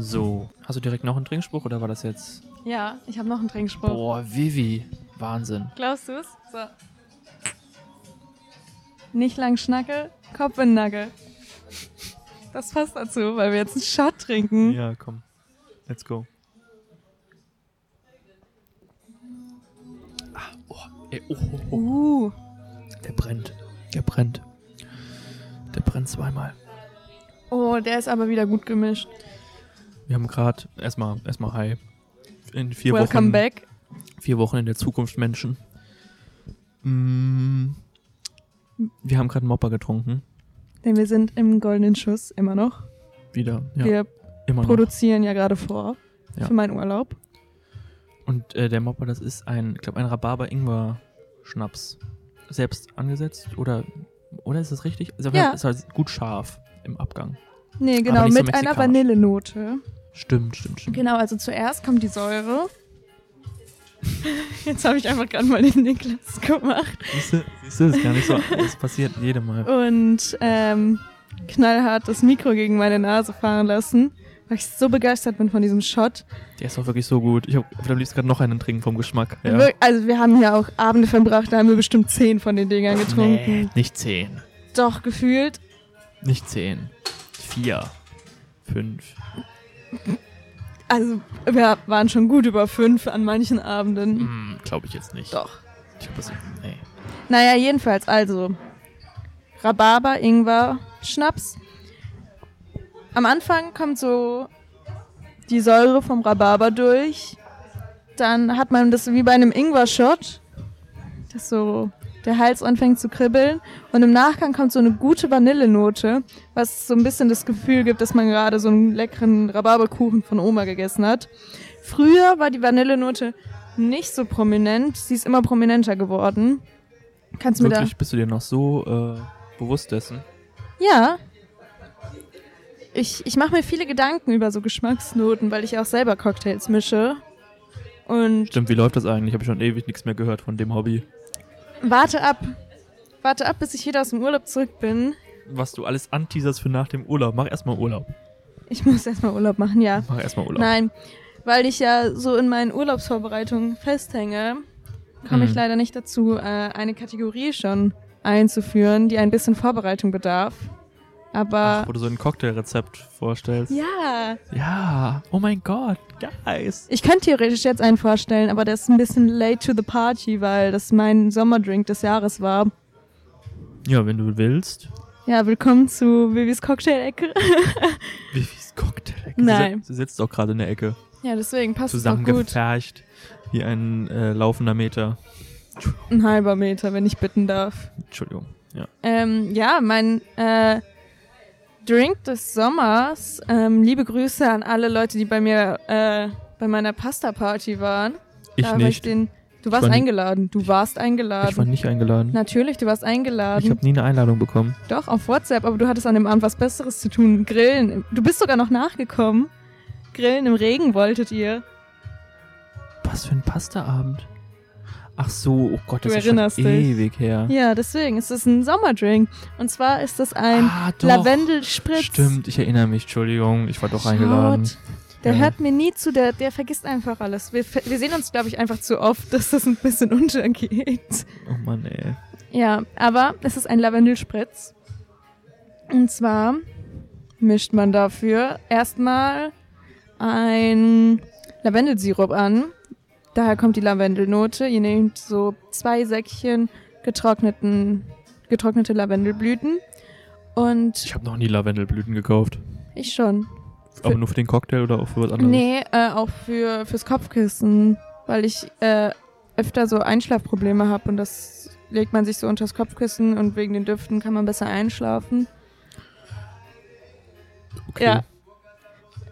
So, hast du direkt noch einen Trinkspruch oder war das jetzt? Ja, ich habe noch einen Trinkspruch. Boah, Vivi. Wahnsinn. Glaubst du es? So. Nicht lang Schnacke, Kopf in Nagel. Das passt dazu, weil wir jetzt einen Shot trinken. Ja, komm. Let's go. Ah, oh, ey, oh, oh, oh. Uh, Der brennt. Der brennt. Der brennt zweimal. oh, der ist aber wieder gut gemischt. Wir haben gerade erstmal erstmal hi. In vier Welcome Wochen back. vier Wochen in der Zukunft Menschen. Mm, wir haben gerade einen Mopper getrunken. Denn wir sind im goldenen Schuss immer noch. Wieder. Ja, wir immer noch. produzieren ja gerade vor Ja. für meinen Urlaub. Und äh, der Mopper, das ist ein, ich glaube, ein Rhabarber-Ingwer-Schnaps. Selbst angesetzt oder oder ist das richtig? Jeden Ja. Ist halt gut scharf im Abgang. Nee, genau, mit einer. Vanillenote. Stimmt, stimmt, stimmt. Genau, also zuerst kommt die Säure. Jetzt habe ich einfach gerade mal den Niklas gemacht. Siehst du, das ist gar nicht so. Das passiert jedem Mal. Und ähm, knallhart das Mikro gegen meine Nase fahren lassen, weil ich so begeistert bin von diesem Shot. Der ist auch wirklich so gut. Ich habe am liebsten gerade noch einen trinken vom Geschmack. Ja. Wir- Also wir haben ja auch Abende verbracht, da haben wir bestimmt zehn von den Dingern getrunken. Nee, nicht zehn. Doch, gefühlt. Nicht zehn. Vier. Fünf. Also wir waren schon gut über fünf an manchen Abenden. Hm, glaube ich jetzt nicht. Doch. Ich glaube, das nee. Naja, jedenfalls, also Rhabarber, Ingwer, Schnaps. Am Anfang kommt so die Säure vom Rhabarber durch. Dann hat man das wie bei einem Ingwer-Shot, dass so der Hals anfängt zu kribbeln. Und im Nachgang kommt so eine gute Vanillenote, was so ein bisschen das Gefühl gibt, dass man gerade so einen leckeren Rhabarberkuchen von Oma gegessen hat. Früher war die Vanillenote nicht so prominent. Sie ist immer prominenter geworden. Kannst du mir da... Wirklich, bist du dir noch so äh, bewusst dessen? Ja. Ich, ich mache mir viele Gedanken über so Geschmacksnoten, weil ich auch selber Cocktails mische. Und Stimmt, wie läuft das eigentlich? Habe ich schon ewig nichts mehr gehört von dem Hobby. Warte ab. Warte ab, bis ich wieder aus dem Urlaub zurück bin. Was du alles anteaserst für nach dem Urlaub. Mach erstmal Urlaub. Ich muss erstmal Urlaub machen, ja. Mach erstmal Urlaub. Nein, weil ich ja so in meinen Urlaubsvorbereitungen festhänge, komme ich Hm. leider nicht dazu, äh, eine Kategorie schon einzuführen, die ein bisschen Vorbereitung bedarf. Aber Ach, wo du so ein Cocktailrezept vorstellst. ja, Ja. Oh mein Gott. Guys. Ich könnte theoretisch jetzt einen vorstellen, aber der ist ein bisschen late to the party, weil das mein Sommerdrink des Jahres war. Ja, wenn du willst. Ja, willkommen zu Vivis Cocktail-Ecke. Vivis Cocktail. Nein. Sie sitzt auch gerade in der Ecke. Ja, deswegen passt es doch gut. Wie ein äh, laufender Meter. Ein halber Meter, wenn ich bitten darf. Entschuldigung. Ja. Ähm, ja, mein äh, Drink des Sommers. Ähm, liebe Grüße an alle Leute, die bei mir äh, bei meiner Pasta-Party waren. Ich da war Ich nicht. den, du warst war eingeladen. Du warst Ich eingeladen. war nicht eingeladen. Natürlich, du warst Ich eingeladen. habe nie eine Einladung bekommen. Doch, auf WhatsApp, aber du hattest an dem Abend was Besseres zu tun. Grillen. Du bist sogar noch nachgekommen. Grillen im Regen wolltet ihr. Was für ein Pastaabend. Ach so, oh Gott, Du das ist erinnerst schon dich. ewig her. Ja, deswegen ist es ein Sommerdrink. Und zwar ist das ein ah, doch. Lavendelspritz. Stimmt, ich erinnere mich. Entschuldigung, ich war doch eingeladen. Schaut. Der Ja. hört mir nie zu, der, der vergisst einfach alles. Wir, wir sehen uns, glaube ich, einfach zu oft, dass das ein bisschen untergeht. Oh Mann, ey. Ja, aber es ist ein Lavendelspritz. Und zwar mischt man dafür erstmal ein Lavendelsirup an. Daher kommt die Lavendelnote. Ihr nehmt so zwei Säckchen getrockneten, getrocknete Lavendelblüten. Und Ich habe noch nie Lavendelblüten gekauft. ich schon. Aber nur für den Cocktail oder auch für was anderes? Nee, äh, auch für, fürs Kopfkissen, weil ich äh, öfter so Einschlafprobleme habe und das legt man sich so unters Kopfkissen und wegen den Düften kann man besser einschlafen. Okay. Ja.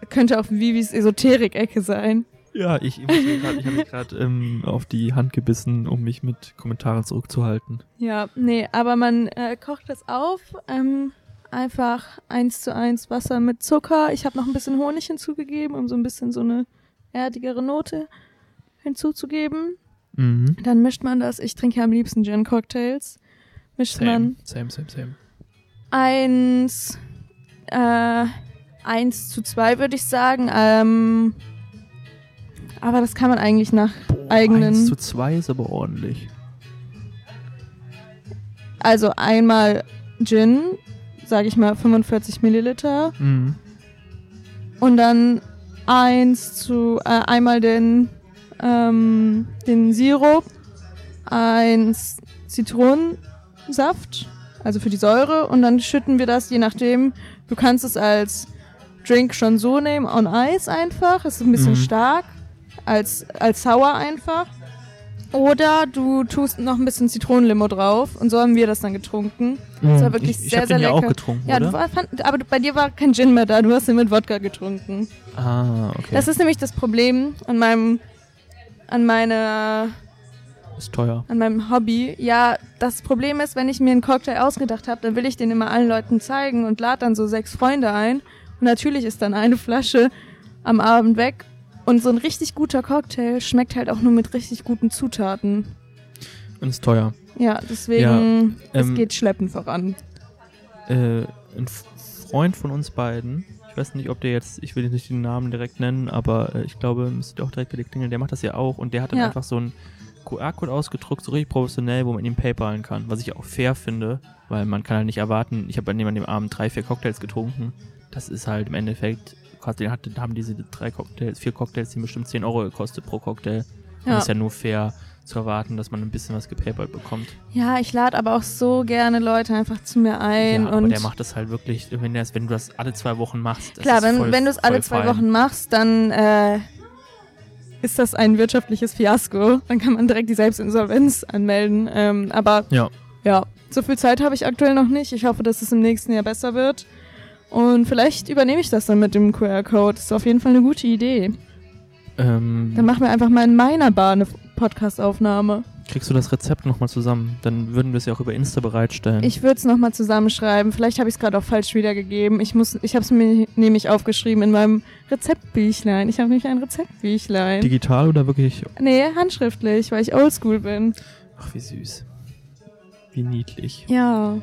Könnte auch Vivis Esoterik-Ecke sein. Ja, ich, ich, ich habe mir gerade ähm, auf die Hand gebissen, um mich mit Kommentaren zurückzuhalten. Ja, nee, aber man äh, kocht das auf, ähm, einfach eins zu eins Wasser mit Zucker. Ich habe noch ein bisschen Honig hinzugegeben, um so ein bisschen so eine erdigere Note hinzuzugeben. Mhm. Dann mischt man das. Ich trinke ja am liebsten Gin-Cocktails. Mischt man Same, same, same, same. eins, äh, 1 zu 2, würde ich sagen. Ähm, aber das kann man eigentlich nach eigenen. 1 zu 2 ist aber ordentlich. Also einmal Gin, sage ich mal 45 Milliliter. Mhm. Und dann eins zu, äh, einmal den, ähm, den Sirup, eins Zitronensaft, also für die Säure. Und dann schütten wir das, je nachdem, du kannst es als Drink schon so nehmen, on Eis einfach. Es ist ein bisschen Mhm. stark, als, als Sour einfach. Oder du tust noch ein bisschen Zitronenlimo drauf und so haben wir das dann getrunken. Das war wirklich ich, ich sehr, hab sehr den ja lecker. auch getrunken, Ja, du war, fand, aber bei dir war kein Gin mehr da, du hast ihn mit Wodka getrunken. ah, okay. Das ist nämlich das Problem an meinem, an meiner, ist teuer. an meinem Hobby. Ja, das Problem ist, wenn ich mir einen Cocktail ausgedacht habe, dann will ich den immer allen Leuten zeigen und lade dann so sechs Freunde ein. Und natürlich ist dann eine Flasche am Abend weg. Und so ein richtig guter Cocktail schmeckt halt auch nur mit richtig guten Zutaten. Und ist teuer. Ja, deswegen, es ähm, geht schleppend voran. Äh, ein Freund von uns beiden, ich weiß nicht, ob der jetzt, ich will jetzt nicht den Namen direkt nennen, aber äh, ich glaube, müsste auch direkt bei dir klingeln, der macht das ja auch und der hat dann Ja. einfach so einen QR-Code ausgedruckt, so richtig professionell, wo man ihn paypalen kann, was ich auch fair finde, weil man kann halt nicht erwarten, ich habe an dem Abend drei, vier Cocktails getrunken, das ist halt im Endeffekt, quasi hat, haben diese drei Cocktails, vier Cocktails, die bestimmt 10 Euro gekostet pro Cocktail. Und Ja. ist ja nur fair zu erwarten, dass man ein bisschen was gepaypalt bekommt. Ja, ich lade aber auch so gerne Leute einfach zu mir ein. ja, aber und der macht das halt wirklich, wenn, der, wenn du das alle zwei Wochen machst. Das Klar, wenn, voll, wenn du es alle zwei fein. Wochen machst, dann äh, ist das ein wirtschaftliches Fiasko. Dann kann man direkt die Selbstinsolvenz anmelden. Ähm, aber Ja, ja, so viel Zeit habe ich aktuell noch nicht. Ich hoffe, dass es im nächsten Jahr besser wird. Und vielleicht übernehme ich das dann mit dem QR-Code. Das ist auf jeden Fall eine gute Idee. ähm, Dann machen wir einfach mal in meiner Bar eine Podcast-Aufnahme. kriegst du das Rezept nochmal zusammen. Dann würden wir es ja auch über Insta bereitstellen. Ich würde es nochmal zusammenschreiben. Vielleicht habe ich es gerade auch falsch wiedergegeben. Ich, muss, ich habe es mir nämlich aufgeschrieben in meinem Rezeptbüchlein. Ich habe nämlich ein Rezeptbüchlein. Digital oder wirklich? Nee, handschriftlich, weil ich oldschool bin. Ach, wie süß. Wie niedlich. Ja.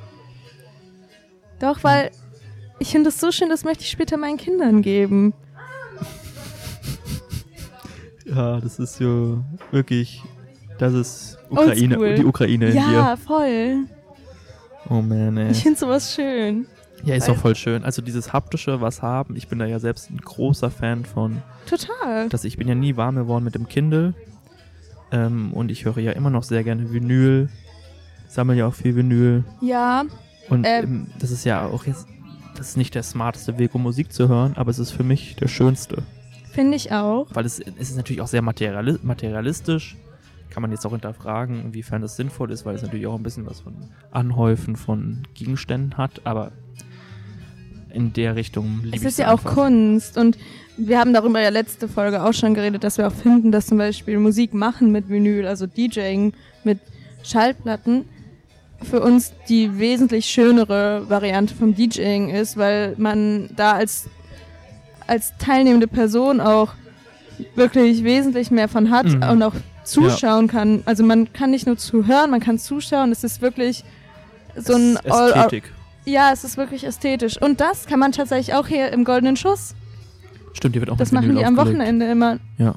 Doch, weil ich finde es so schön, das möchte ich später meinen Kindern geben. Ja, das ist so wirklich. Das ist Ukraine, Oldschool. die Ukraine in ja, dir. voll. Oh man, ey. Ich finde sowas schön. Ja, ist auch voll schön. Also dieses haptische, was haben. Ich bin da ja selbst ein großer Fan von. Total. dass ich bin ja nie warm geworden mit dem Kindle. Ähm, und ich höre ja immer noch sehr gerne Vinyl. Sammle ja auch viel Vinyl. Ja, Und Ähm. ähm, das ist ja auch jetzt, das ist nicht der smarteste Weg, um Musik zu hören, aber es ist für mich der schönste. finde ich auch. Weil es, es ist natürlich auch sehr materiali materialistisch. Kann man jetzt auch hinterfragen, inwiefern das sinnvoll ist, weil es natürlich auch ein bisschen was von Anhäufen von Gegenständen hat, aber in der Richtung liebe Es ich ist ja auch. Kunst und wir haben darüber ja letzte Folge auch schon geredet, dass wir auch finden, dass zum Beispiel Musik machen mit Vinyl, also DJing mit Schallplatten, für uns die wesentlich schönere Variante vom DJing ist, weil man da als, als teilnehmende Person auch wirklich wesentlich mehr von hat Mhm. und auch zuschauen kann. Also man kann nicht nur zuhören, man kann zuschauen. Es ist wirklich so ein All- Ästhetik. ja, es ist wirklich ästhetisch. Und das kann man tatsächlich auch hier im Goldenen Schuss. Stimmt, die wird auch Das machen Vinyl die am aufgelegt. Wochenende immer. Ja.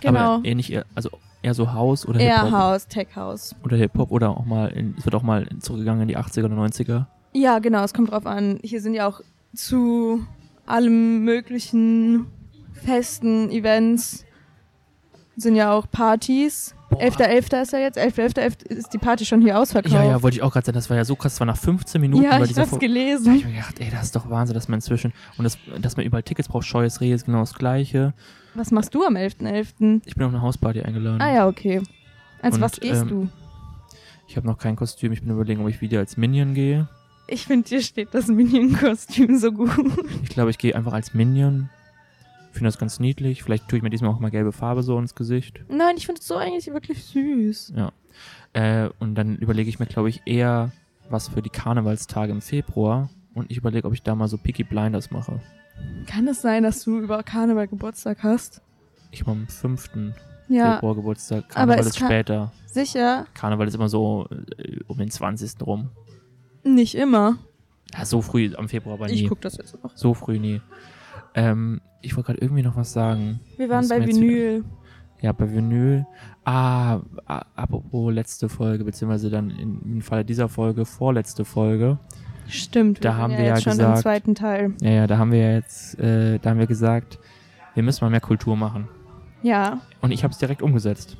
Genau. Aber ähnlich, also eher so House oder Eher Hip-Hop. House, Tech House. Oder Hip-Hop oder auch mal, in, es wird auch mal zurückgegangen in die 80er oder 90er. Ja, genau, es kommt drauf an. Hier sind ja auch zu allem möglichen Festen, Events, sind ja auch Partys. Boah. 11.11. ist ja jetzt. 11.11. ist die Party schon hier ausverkauft. Ja, ja, wollte ich auch gerade sagen, das war ja so krass, das war nach 15 Minuten Ja, ich hab's Vor- gelesen. Da hab ich mir gedacht, ey, das ist doch Wahnsinn, dass man inzwischen, und das, dass man überall Tickets braucht, Scheues Reh ist genau das Gleiche. Was machst du am 11.11.? Ich bin auf eine Hausparty eingeladen. Ah ja, okay. Als Und, was gehst ähm, du? Ich habe noch kein Kostüm, ich bin überlegen, ob ich wieder als Minion gehe. Ich finde, dir steht das Minion-Kostüm so gut. Ich glaube, ich gehe einfach als Minion. Ich finde das ganz niedlich. Vielleicht tue ich mir diesmal auch mal gelbe Farbe so ins Gesicht. Nein, ich finde es so eigentlich wirklich süß. Äh, und dann überlege ich mir, glaube ich, eher was für die Karnevalstage im Februar. Und ich überlege, ob ich da mal so Peaky Blinders mache. Kann es sein, dass du über Karneval Geburtstag hast? Ich habe am 5. Ja, Februar Geburtstag. Karneval ist später. sicher. Karneval ist immer so äh, um den 20. rum. Nicht immer. Ja, so früh am Februar aber Ich nie. guck das jetzt noch. So früh nie. Ähm, ich wollte gerade irgendwie noch was sagen. Wir waren bei Vinyl. Ja, bei Vinyl. Ah, apropos letzte Folge, beziehungsweise dann im Falle dieser Folge, vorletzte Folge. Stimmt, Da wir haben sind wir ja jetzt schon gesagt- im zweiten Teil. Ja, ja, da haben wir ja jetzt, äh, da haben wir gesagt, wir müssen mal mehr Kultur machen. Ja, Und ich habe es direkt umgesetzt.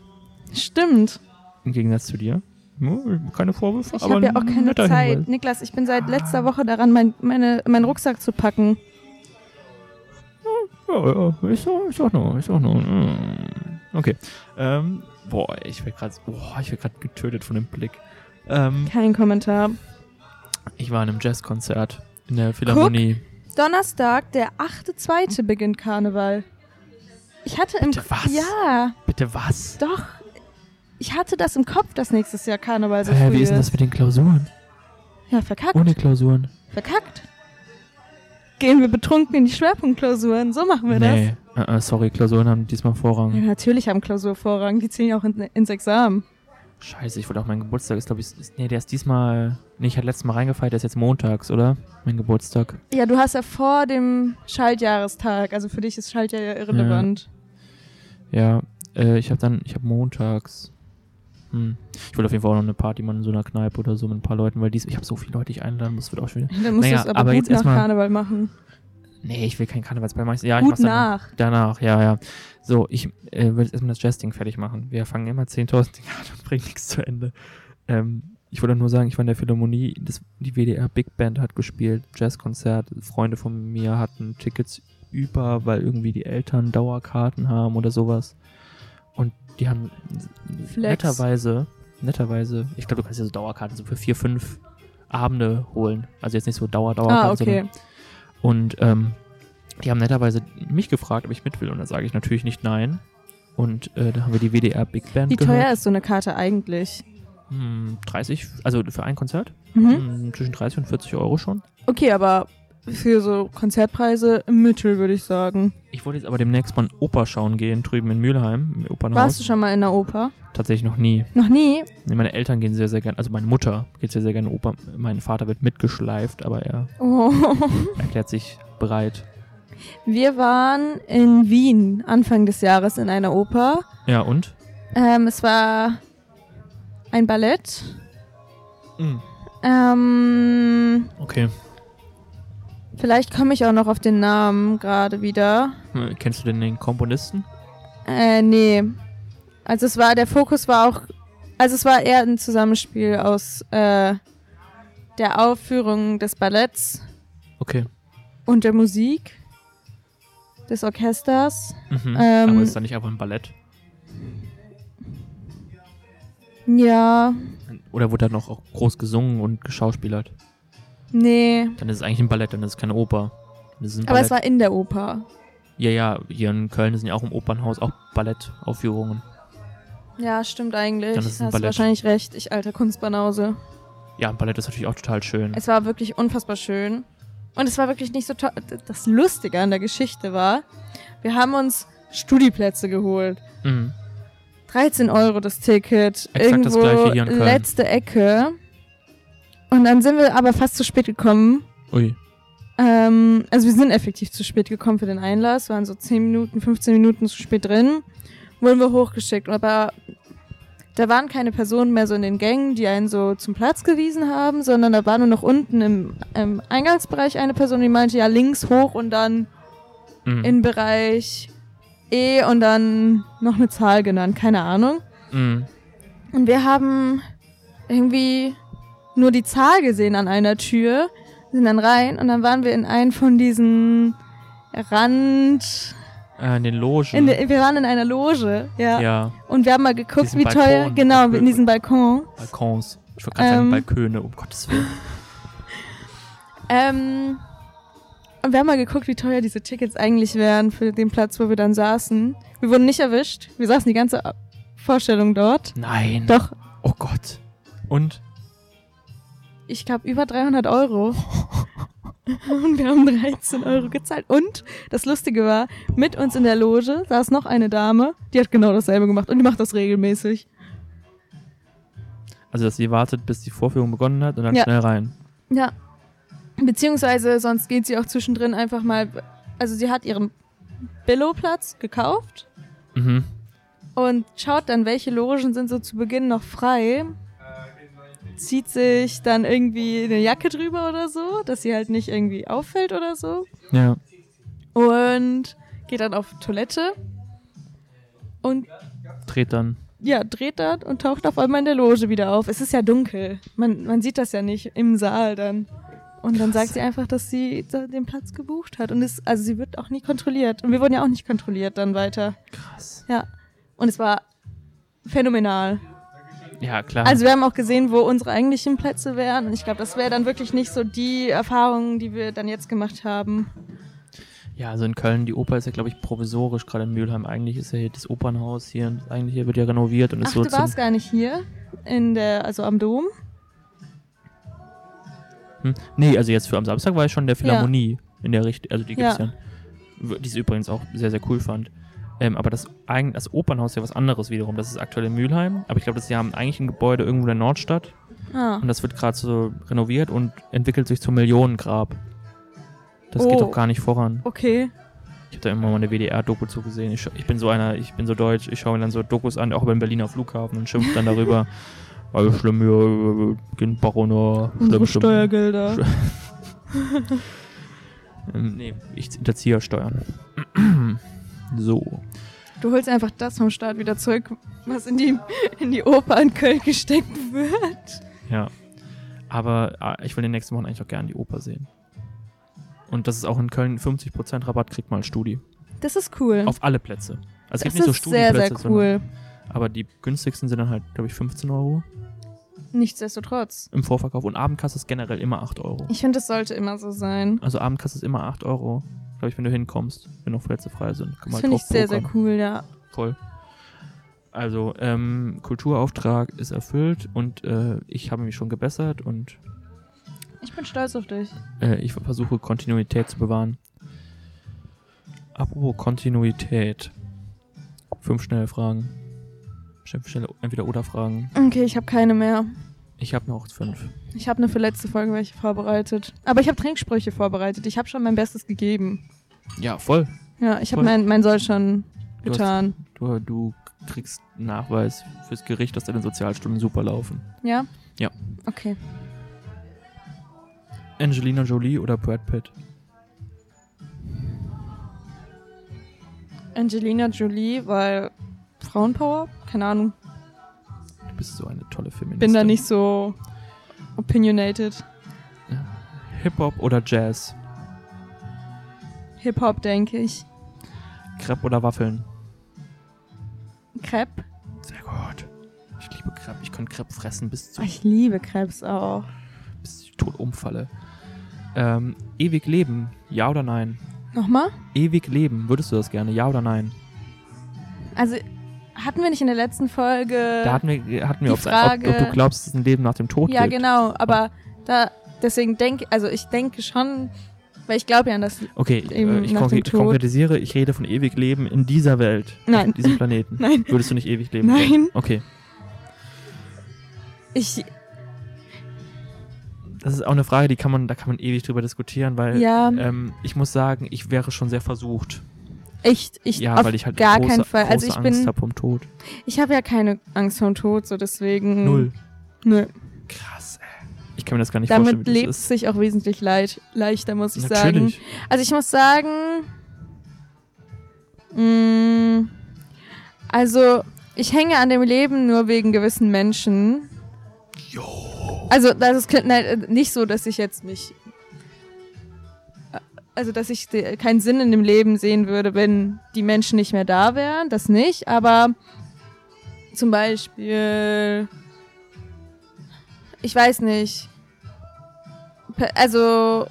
stimmt. Im Gegensatz zu dir. Hm, Keine Vorwürfe, Ich aber habe ja auch ein keine Zeit. Hinweis. Niklas, ich bin seit letzter Woche daran, mein, meine, meinen Rucksack zu packen. Ja, ja, ist auch, ist auch noch, ist auch noch. mm. Okay. Ähm, boah, ich werde gerade, boah, ich werde gerade getötet von dem Blick. Ähm, Kein Kommentar. Ich war in einem Jazzkonzert in der Philharmonie. Donnerstag, der 8.2. beginnt Karneval. Ich hatte im Bitte was? Ja, Bitte was? doch. Ich hatte das im Kopf, dass nächstes Jahr Karneval so Hä, früh wie ist denn das mit den Klausuren? Ja, verkackt. Ohne Klausuren? Verkackt. Gehen wir betrunken in die Schwerpunktklausuren. So machen wir Nee, äh, äh, sorry, Klausuren haben diesmal das. Ja, Vorrang. natürlich haben Klausurvorrang. Die ziehen ja auch in, ins Examen. Scheiße, ich wollte auch mein Geburtstag ist, glaube ich, ist, nee, der ist diesmal, nee, ich hatte letztes Mal reingefeiert, der ist jetzt montags, oder? Mein Geburtstag. Ja, du hast ja vor dem Schaltjahrestag. Also für dich ist Schaltjahr ja irrelevant. Ja, äh, ich habe dann, ich habe montags. Hm. Ich wollte auf jeden Fall auch noch eine Party machen in so einer Kneipe oder so mit ein paar Leuten, weil dies, ich habe so viele Leute, die ich einladen muss, wird auch schon wieder. Dann musst Naja, du es aber, aber gut jetzt nach erstmal- Karneval machen. Nee, ich will keinen Karnevalsball machen. Ja, ich gut mach's dann nach. Danach, ja, ja. So, ich äh, will jetzt erstmal das Jazz-Ding fertig machen. Wir fangen immer 10.000 Dinge an und bringen nichts zu Ende. Ähm, ich wollte nur sagen, ich war in der Philharmonie, das, die WDR Big Band hat gespielt, Jazzkonzert, Freunde von mir hatten Tickets über, weil irgendwie die Eltern Dauerkarten haben oder sowas. Und die haben Flex. netterweise, netterweise, ich glaube, du kannst ja so Dauerkarten so für vier, fünf Abende holen. Also jetzt nicht so Dauer, Dauerkarten, Ah, sondern okay. Und ähm, die haben netterweise mich gefragt, ob ich mit will. Und da sage ich natürlich nicht nein. Und äh, da haben wir die WDR Big Band Wie gehört. teuer ist so eine Karte eigentlich? Hm, 30, also für ein Konzert? Mhm. Hm, zwischen 30 und 40 Euro schon. Okay, aber für so Konzertpreise im Mittel, würde ich sagen. Ich wollte jetzt aber demnächst mal Oper schauen gehen, drüben in Mülheim, im Opernhaus. Warst du schon mal in der Oper? Tatsächlich noch nie. Noch nie? Nee, meine Eltern gehen sehr, sehr gerne, also meine Mutter geht sehr, sehr gerne Oper. Mein Vater wird mitgeschleift, aber er Oh. erklärt sich bereit. Wir waren in Wien Anfang des Jahres in einer Oper. Ja, und? Ähm, es war ein Ballett. Mhm. Ähm, Okay. Vielleicht komme ich auch noch auf den Namen gerade wieder. Äh, Kennst du denn den Komponisten? Äh, nee. Also es war, der Fokus war auch, also es war eher ein Zusammenspiel aus äh, der Aufführung des Balletts Okay. und der Musik des Orchesters. Mhm. Ähm, aber ist da nicht einfach ein Ballett? Ja, Oder wurde da noch auch groß gesungen und geschauspielert? Nee. Dann ist es eigentlich ein Ballett, dann ist es keine Oper. Aber es war in der Oper. ja, ja, hier in Köln sind ja auch im Opernhaus auch Ballettaufführungen. Ja, stimmt eigentlich. Dann ist es ein Hast Ballett. wahrscheinlich recht, ich alter Kunstbanause. Ja, ein Ballett ist natürlich auch total schön. Es war wirklich unfassbar schön. Und es war wirklich nicht so toll. Das Lustige an der Geschichte war, wir haben uns Studieplätze geholt. Mhm. 13 Euro das Ticket. Exakt irgendwo das gleiche hier in Köln. letzte Ecke. Und dann sind wir aber fast zu spät gekommen. Ui. Ähm, also wir sind effektiv zu spät gekommen für den Einlass, waren so 10 Minuten, 15 Minuten zu spät drin, wurden wir hochgeschickt. Aber da waren keine Personen mehr so in den Gängen, die einen so zum Platz gewiesen haben, sondern da war nur noch unten im, im Eingangsbereich eine Person, die meinte, ja, links hoch und dann Mhm. in Bereich E und dann noch eine Zahl genannt, keine Ahnung. Mhm. Und wir haben irgendwie nur die Zahl gesehen an einer Tür, sind dann rein und dann waren wir in einem von diesen Rand. Äh, in den Logen. In de, wir waren in einer Loge, ja. ja, Und wir haben mal geguckt, Diesen wie teuer. Balkon. Genau, in diesem Balkon. Balkons. Ich wollte gerade sagen Ähm. Balköne, um Gottes Willen. Ähm, und wir haben mal geguckt, wie teuer diese Tickets eigentlich wären für den Platz, wo wir dann saßen. Wir wurden nicht erwischt. Wir saßen die ganze Vorstellung dort. Nein. Doch, Oh Gott. Und? Ich glaube, über 300 Euro. Und wir haben 13 Euro gezahlt. Und das Lustige war, mit uns in der Loge saß noch eine Dame, die hat genau dasselbe gemacht. Und die macht das regelmäßig. Also, dass sie wartet, bis die Vorführung begonnen hat und dann Ja. schnell rein. Ja. Beziehungsweise sonst geht sie auch zwischendrin einfach mal also sie hat ihren Billo-Platz gekauft Mhm. und schaut dann, welche Logen sind so zu Beginn noch frei. Zieht sich dann irgendwie eine Jacke drüber oder so, dass sie halt nicht irgendwie auffällt oder so. Ja. Und geht dann auf Toilette und Dreht dann. ja, dreht dann und taucht auf einmal in der Loge wieder auf. Es ist ja dunkel. Man, man sieht das ja nicht im Saal dann. Und dann sagt sie einfach, dass sie den Platz gebucht hat. Und es, also sie wird auch nie kontrolliert. Und wir wurden ja auch nicht kontrolliert dann weiter. Krass. Ja. Und es war phänomenal. Ja, klar. Also wir haben auch gesehen, wo unsere eigentlichen Plätze wären. Und ich glaube, das wäre dann wirklich nicht so die Erfahrung, die wir dann jetzt gemacht haben. ja, also in Köln, die Oper ist ja, glaube ich, provisorisch, gerade in Mülheim. Eigentlich ist ja hier das Opernhaus hier, und eigentlich hier wird ja renoviert und ist Ach, so du warst gar nicht hier in der, also am Dom. Hm? Nee, also jetzt für am Samstag war ich schon in der Philharmonie in der Richtung, also die gibt's Ja. ja. Die ich übrigens auch sehr, sehr cool fand. Ähm, aber das, das Opernhaus ist ja was anderes wiederum. Das ist aktuell in Mülheim, aber ich glaube, das ist ja eigentlich ein Gebäude irgendwo in der Nordstadt Ah. und das wird gerade so renoviert und entwickelt sich zum Millionengrab. Das geht Oh. auch gar nicht voran. Okay. Ich habe da immer mal eine WDR-Doku zu gesehen. Ich, ich bin so einer, ich bin so deutsch, ich schaue mir dann so Dokus an, auch beim Berliner Flughafen und schimpft dann darüber. Alles schlimm hier, Kind Baroner, schlimm, schlimm. Steuergelder. Ähm, nee, ich hinterziehe Steuern. so. Du holst einfach das vom Staat wieder zurück, was in die, in die Oper in Köln gesteckt wird. Ja. Aber ah, ich will den nächsten Wochen eigentlich auch gerne die Oper sehen. Und das ist auch in Köln 50% Rabatt kriegt man als Studi. Das ist cool. Auf alle Plätze. Also es das gibt nicht so ist sehr, sehr cool. sondern- aber die günstigsten sind dann halt, glaube ich, 15 Euro Nichtsdestotrotz. im Vorverkauf. Und Abendkasse ist generell immer 8 Euro. Ich finde, es sollte immer so sein. Also Abendkasse ist immer 8 Euro, glaube ich, wenn du hinkommst, wenn noch Plätze frei sind. Kann man Das finde ich sehr, sehr cool, ja. Voll. Also, ähm, Kulturauftrag ist erfüllt und äh, ich habe mich schon gebessert und Ich bin stolz auf dich. äh, ich versuche Kontinuität zu bewahren. Apropos Kontinuität. Fünf schnelle Fragen. Schnelle Entweder-Oder-Fragen. Okay, ich habe keine mehr. Ich habe noch fünf. Ich habe eine für letzte Folge welche vorbereitet. Aber ich habe Trinksprüche vorbereitet. Ich habe schon mein Bestes gegeben. Ja, voll. Ja, ich habe mein, mein Soll schon Du hast- getan. Du, du kriegst Nachweis fürs Gericht, dass deine Sozialstunden super laufen. Ja? Ja. Okay. Angelina Jolie oder Brad Pitt? Angelina Jolie, weil Frauenpower? Keine Ahnung. Du bist so eine tolle Feministin. Bin da nicht so opinionated. Hip-Hop oder Jazz? Hip-Hop, denke ich. Crepe oder Waffeln? Crepe? Sehr gut. Ich liebe Crepe. Ich kann Crepe fressen, bis, zu, Ich liebe Crepes auch. bis ich tot umfalle. Ähm, ewig leben, ja oder nein? Nochmal? Ewig leben, würdest du das gerne, ja oder nein? Also, hatten wir nicht in der letzten Folge. Da hatten wir, hatten wir die ob, ob, Frage- ob du glaubst, dass es ein Leben nach dem Tod ja, gibt. genau. Aber da, deswegen denke, also ich denke schon, weil ich glaube ja an das. Okay, Eben äh, ich, nach dem konkre ich konkretisiere, ich rede von ewig leben in dieser Welt, Nein. auf diesem Planeten. Nein. Würdest du nicht ewig leben? Nein. wollen? Okay. Ich, Das ist auch eine Frage, die kann man, da kann man ewig drüber diskutieren, weil ja, ähm, ich muss sagen, ich wäre schon sehr versucht. echt, ich, ja, weil ich halt gar große, keinen Fall. Also ich Angst bin, habe vom Tod. ich habe ja keine Angst vor dem Tod, so deswegen. Null. Nö. Krass. Ich kann mir das gar nicht vorstellen, Damit lebt es sich auch wesentlich leid, leichter, muss ich sagen. Natürlich. Also ich muss sagen, mh, also ich hänge an dem Leben nur wegen gewissen Menschen. Jo. Also das ist nein, nicht so, dass ich jetzt mich, also dass ich keinen Sinn in dem Leben sehen würde, wenn die Menschen nicht mehr da wären, das nicht. Aber zum Beispiel, ich weiß nicht, also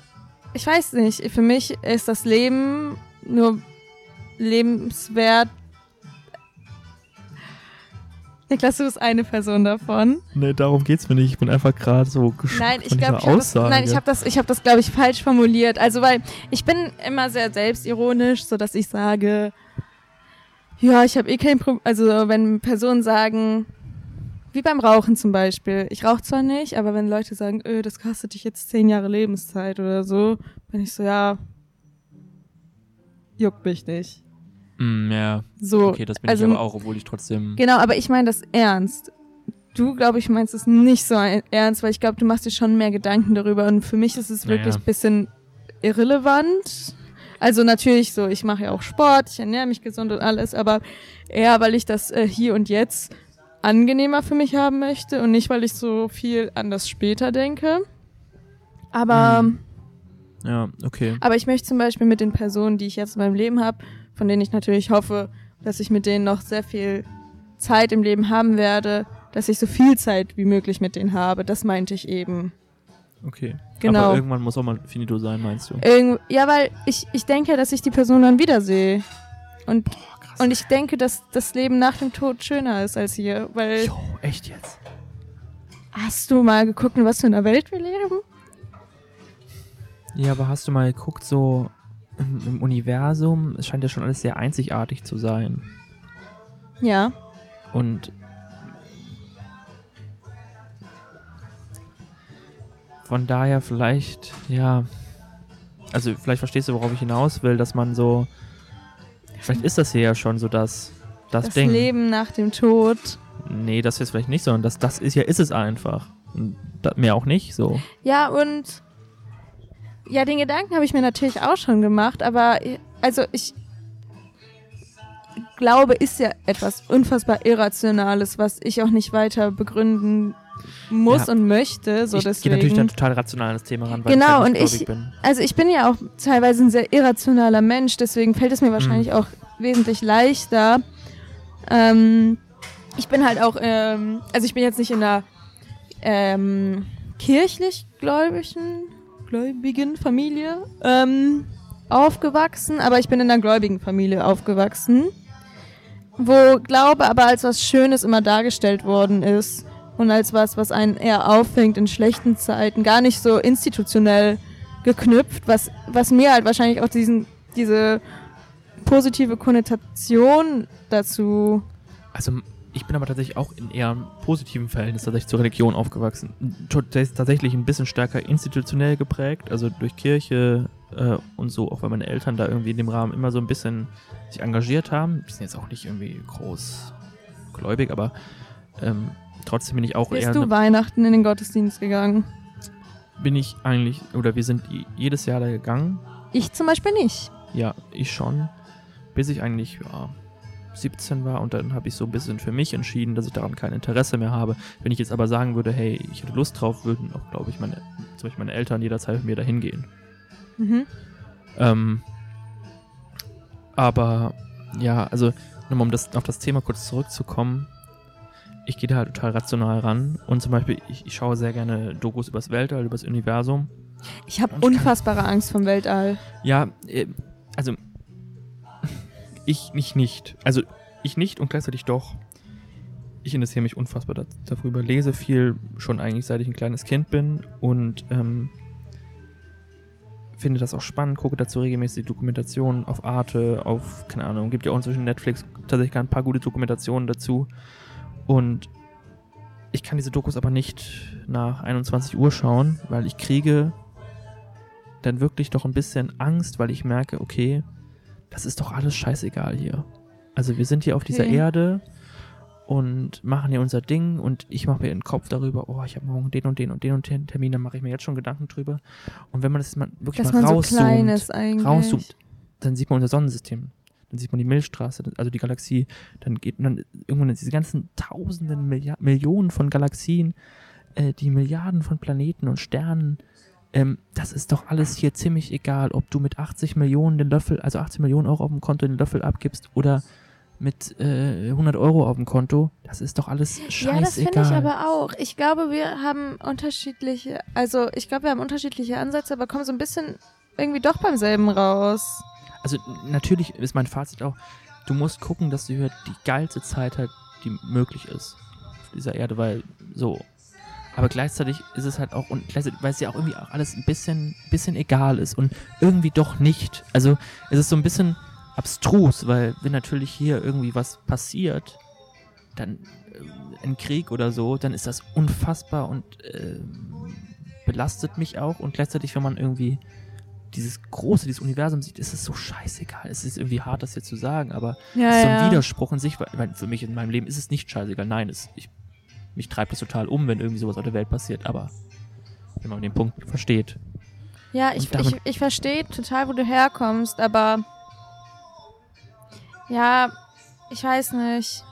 ich weiß nicht, für mich ist das Leben nur lebenswert. Niklas, du bist eine Person davon. Nee, darum geht's mir nicht. Ich bin einfach gerade so geschockt Nein, ich von glaube, dieser ich das, nein, ich habe das, ich habe das, glaube ich, falsch formuliert. Also, weil ich bin immer sehr selbstironisch, so dass ich sage, ja, ich habe eh kein Problem. Also, wenn Personen sagen, wie beim Rauchen zum Beispiel, ich rauche zwar nicht, aber wenn Leute sagen, öh, das kostet dich jetzt zehn Jahre Lebenszeit oder so, bin ich so, ja, juckt mich nicht. Mm, ja, So, okay, das bin also- ich aber auch, obwohl ich trotzdem. genau, aber ich meine das ernst. Du, glaube ich, meinst es nicht so ernst, weil ich glaube, du machst dir schon mehr Gedanken darüber und für mich ist es wirklich Naja. ein bisschen irrelevant. Also natürlich so, ich mache ja auch Sport, ich ernähre mich gesund und alles, aber eher, weil ich das äh, hier und jetzt angenehmer für mich haben möchte und nicht, weil ich so viel an das später denke. Aber, Mhm. Ja, okay. aber ich möchte zum Beispiel mit den Personen, die ich jetzt in meinem Leben habe, von denen ich natürlich hoffe, dass ich mit denen noch sehr viel Zeit im Leben haben werde, dass ich so viel Zeit wie möglich mit denen habe. Das meinte ich eben. Okay. Genau. Aber irgendwann muss auch mal finito sein, meinst du? Irgend ja, weil ich, ich denke, dass ich die Person dann wiedersehe. Und. Und ich denke, dass das Leben nach dem Tod schöner ist als hier. Weil Jo, echt jetzt? hast du mal geguckt, in was für einer Welt wir leben? Ja, aber hast du mal geguckt, so im, im Universum, es scheint ja schon alles sehr einzigartig zu sein. Ja. Und von daher vielleicht, ja, also vielleicht verstehst du, worauf ich hinaus will, dass man so, vielleicht ist das hier ja schon so das, das, Das Ding. Leben nach dem Tod. Nee, das ist vielleicht nicht, sondern das, das ist ja, ist es einfach. Und mehr auch nicht so. Ja, und ja, den Gedanken habe ich mir natürlich auch schon gemacht, aber also ich glaube, ist ja etwas unfassbar Irrationales, was ich auch nicht weiter begründen muss Ja. und möchte. So ich gehe deswegen. natürlich dann total rational an das Thema ran, weil Genau, ich halt und ich- bin. Also ich bin ja auch teilweise ein sehr irrationaler Mensch, deswegen fällt es mir wahrscheinlich Mhm. auch wesentlich leichter. Ähm, ich bin halt auch, ähm, also ich bin jetzt nicht in einer ähm, kirchlich gläubigen, gläubigen Familie ähm, aufgewachsen, aber ich bin in einer gläubigen Familie aufgewachsen, wo Glaube aber als was Schönes immer dargestellt worden ist und als was, was einen eher auffängt in schlechten Zeiten, gar nicht so institutionell geknüpft, was, was mir halt wahrscheinlich auch diesen, diese positive Konnotation dazu. Also ich bin aber tatsächlich auch in eher positiven Verhältnis tatsächlich zur Religion aufgewachsen. Tatsächlich ein bisschen stärker institutionell geprägt, also durch Kirche äh, und so, auch weil meine Eltern da irgendwie in dem Rahmen immer so ein bisschen sich engagiert haben. Die sind jetzt auch nicht irgendwie groß gläubig, aber ähm, trotzdem bin ich auch eher Bist du Weihnachten in den Gottesdienst gegangen? bin ich eigentlich oder wir sind jedes Jahr da gegangen. Ich zum Beispiel nicht. Ja, ich schon. Bis ich eigentlich ja, 17 war und dann habe ich so ein bisschen für mich entschieden, dass ich daran kein Interesse mehr habe. Wenn ich jetzt aber sagen würde, hey, ich hätte Lust drauf, würden auch, glaube ich, meine, zum Beispiel meine Eltern jederzeit mit mir dahin gehen. Mhm. Ähm, aber ja, also nochmal um das, auf das Thema kurz zurückzukommen. Ich gehe da halt total rational ran und zum Beispiel, ich, ich schaue sehr gerne Dokus übers Weltall, übers Universum. Ich habe unfassbare Angst vom Weltall. Ja, äh, also ich nicht nicht. Also ich nicht und gleichzeitig doch. Ich interessiere mich unfassbar da, darüber, lese viel, schon eigentlich seit ich ein kleines Kind bin und ähm, finde das auch spannend, gucke dazu regelmäßig Dokumentationen auf Arte, auf, keine Ahnung, gibt ja auch inzwischen Netflix tatsächlich ein paar gute Dokumentationen dazu. Und ich kann diese Dokus aber nicht nach 21 Uhr schauen, weil ich kriege dann wirklich doch ein bisschen Angst, weil ich merke, okay, das ist doch alles scheißegal hier. Also wir sind hier auf dieser Okay. Erde und machen hier unser Ding und ich mache mir den Kopf darüber, oh, ich habe morgen den und den und den und den Termin, da mache ich mir jetzt schon Gedanken drüber. Und wenn man das mal wirklich Dass mal so rauszoomt, eigentlich. rauszoomt, dann sieht man unser Sonnensystem. Dann sieht man die Milchstraße, also die Galaxie. Dann geht dann irgendwann diese ganzen tausenden Milliard Millionen von Galaxien, äh, die Milliarden von Planeten und Sternen. Ähm, das ist doch alles hier ziemlich egal, ob du mit 80 Millionen den Löffel, also 80 Millionen Euro auf dem Konto den Löffel abgibst oder mit äh, 100 Euro auf dem Konto. Das ist doch alles scheißegal. Ja, das finde ich aber auch. Ich glaube, wir haben unterschiedliche, also ich glaube, wir haben unterschiedliche Ansätze, aber kommen so ein bisschen irgendwie doch beim selben raus. Also natürlich ist mein Fazit auch, du musst gucken, dass du hier die geilste Zeit halt, die möglich ist auf dieser Erde, weil so. Aber gleichzeitig ist es halt auch, und weil es ja auch irgendwie auch alles ein bisschen, bisschen egal ist und irgendwie doch nicht. Also es ist so ein bisschen abstrus, weil wenn natürlich hier irgendwie was passiert, dann äh, ein Krieg oder so, dann ist das unfassbar und ähm, belastet mich auch und gleichzeitig, wenn man irgendwie dieses große, dieses Universum sieht, ist es so scheißegal. Es ist irgendwie hart, das jetzt zu sagen, aber Ja, es ist so ein ja. Widerspruch in sich, weil weil für mich in meinem Leben ist es nicht scheißegal. Nein, es, ich, mich treibt das total um, wenn irgendwie sowas auf der Welt passiert, aber wenn man den Punkt versteht. Ja, ich, ich, ich verstehe total, wo du herkommst, aber ja, ich weiß nicht.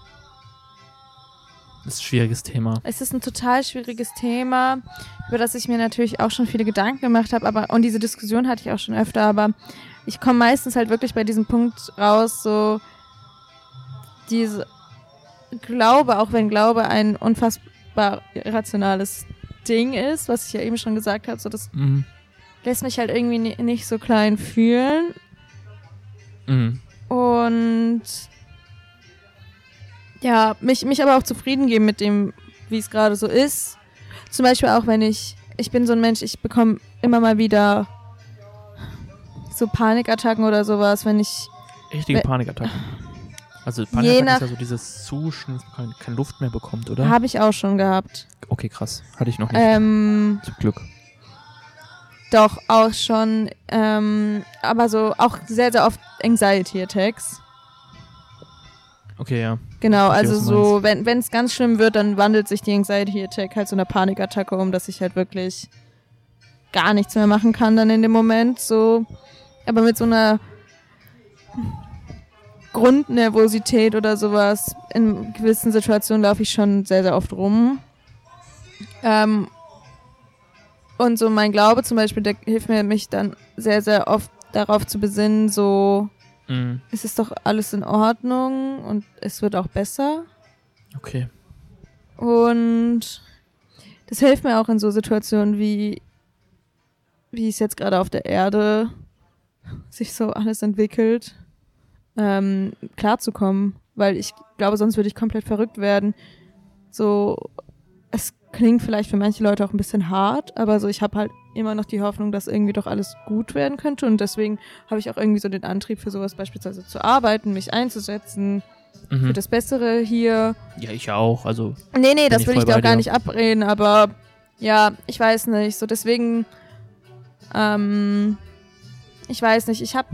Ist ein schwieriges Thema. Es ist ein total schwieriges Thema, über das ich mir natürlich auch schon viele Gedanken gemacht habe, aber und diese Diskussion hatte ich auch schon öfter, aber ich komme meistens halt wirklich bei diesem Punkt raus, so diese Glaube, auch wenn Glaube ein unfassbar irrationales Ding ist, was ich ja eben schon gesagt habe, so das Mhm. lässt mich halt irgendwie ni- nicht so klein fühlen Mhm. und ja, mich, mich aber auch zufrieden geben mit dem, wie es gerade so ist. Zum Beispiel auch, wenn ich, ich bin so ein Mensch, ich bekomme immer mal wieder so Panikattacken oder sowas, wenn ich, Richtige Panikattacken. Also Panikattacken ist ja so dieses Zuschen, dass man keine, keine Luft mehr bekommt, oder? habe ich auch schon gehabt. okay, krass. Hatte ich noch nicht. Ähm, Zum Glück. doch, auch schon, ähm, aber so auch sehr, sehr oft Anxiety-Attacks. Okay, ja. Genau, also so, wenn es ganz schlimm wird, dann wandelt sich die Anxiety Attack halt zu einer Panikattacke um, dass ich halt wirklich gar nichts mehr machen kann dann in dem Moment. So, aber mit so einer Grundnervosität oder sowas in gewissen Situationen laufe ich schon sehr sehr oft rum. Ähm, und so mein Glaube zum Beispiel, der hilft mir mich dann sehr sehr oft darauf zu besinnen, so Mhm. es ist doch alles in Ordnung und es wird auch besser. Okay. Und das hilft mir auch in so Situationen wie, wie es jetzt gerade auf der Erde sich so alles entwickelt, ähm, klarzukommen. Weil ich glaube, sonst würde ich komplett verrückt werden. So, es klingt vielleicht für manche Leute auch ein bisschen hart, aber so ich habe halt immer noch die Hoffnung, dass irgendwie doch alles gut werden könnte und deswegen habe ich auch irgendwie so den Antrieb für sowas beispielsweise zu arbeiten, mich einzusetzen für Mhm. das Bessere hier. Ja, ich auch. Also, Nee, nee, das ich will ich dir auch gar nicht abreden, aber ja, ich weiß nicht. So deswegen, ähm, ich weiß nicht, ich hab,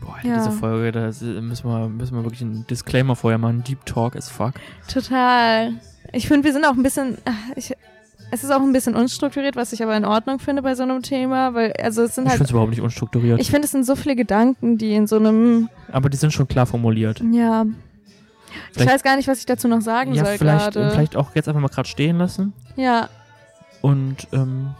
boah, Ja. diese Folge, da müssen wir, müssen wir wirklich einen Disclaimer vorher machen. Deep Talk as fuck. total. Ich finde, wir sind auch ein bisschen, ach, ich, es ist auch ein bisschen unstrukturiert, was ich aber in Ordnung finde bei so einem Thema, weil, also es sind Ich halt, finde es überhaupt nicht unstrukturiert. ich finde, es sind so viele Gedanken, die in so einem, aber die sind schon klar formuliert. ja, ich Vielleicht- weiß gar nicht, was ich dazu noch sagen Ja, soll vielleicht, gerade. vielleicht auch jetzt einfach mal gerade stehen lassen. Ja, Und ähm,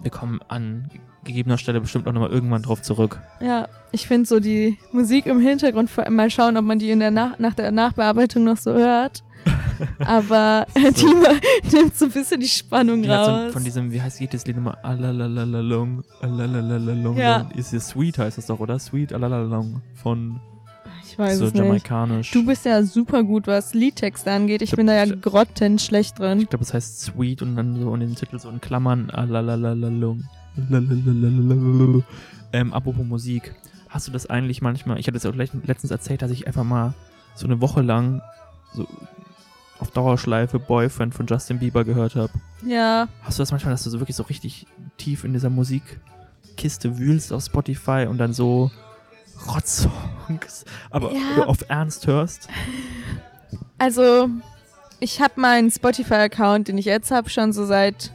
wir kommen an gegebener Stelle bestimmt auch nochmal irgendwann drauf zurück. Ja, ich finde so die Musik im Hintergrund, vor allem mal schauen, ob man die in der Nach nach der Nachbearbeitung noch so hört. Aber die ma- nimmt so ein bisschen die Spannung Die raus. so von diesem, wie heißt jedes Lied immer? Alalalalong, alalalalong. Ja. Ist ja Sweet heißt das doch, oder? Sweet Alalalalong von ich weiß so es nicht. jamaikanisch. Du bist ja super gut, was Liedtexte angeht. Ich bin da ja grottenschlecht drin. ich glaube, es heißt Sweet und dann so in den Titel so in Klammern Alalalalong. Ähm, apropos Musik. Hast du das eigentlich manchmal, ich hatte es ja auch le- letztens erzählt, dass ich einfach mal so eine Woche lang so auf Dauerschleife Boyfriend von Justin Bieber gehört habe. Ja, Hast du das manchmal, dass du so wirklich so richtig tief in dieser Musikkiste wühlst auf Spotify und dann so Rotzsongs, aber Ja. auf Ernst hörst? also ich habe meinen Spotify-Account, den ich jetzt habe, schon so seit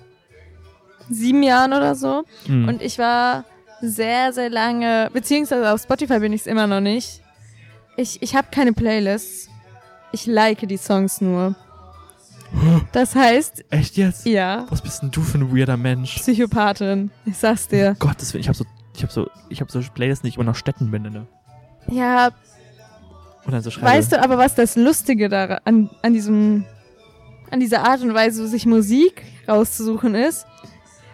sieben Jahren oder so. Hm. Und ich war sehr, sehr lange, beziehungsweise auf Spotify bin ich es immer noch nicht. Ich, ich habe keine Playlists. Ich like die Songs nur. Das heißt, Echt jetzt? ja, Was bist denn du für ein weirder Mensch? Psychopathin. Ich sag's dir. Gottes Willen, ich habe so, ich habe so, ich habe so Playlists, die ich immer nach Städten benenne. Ja, Und dann so schreibe. weißt du aber, was das Lustige daran, an, an diesem, an dieser Art und Weise, sich Musik rauszusuchen ist?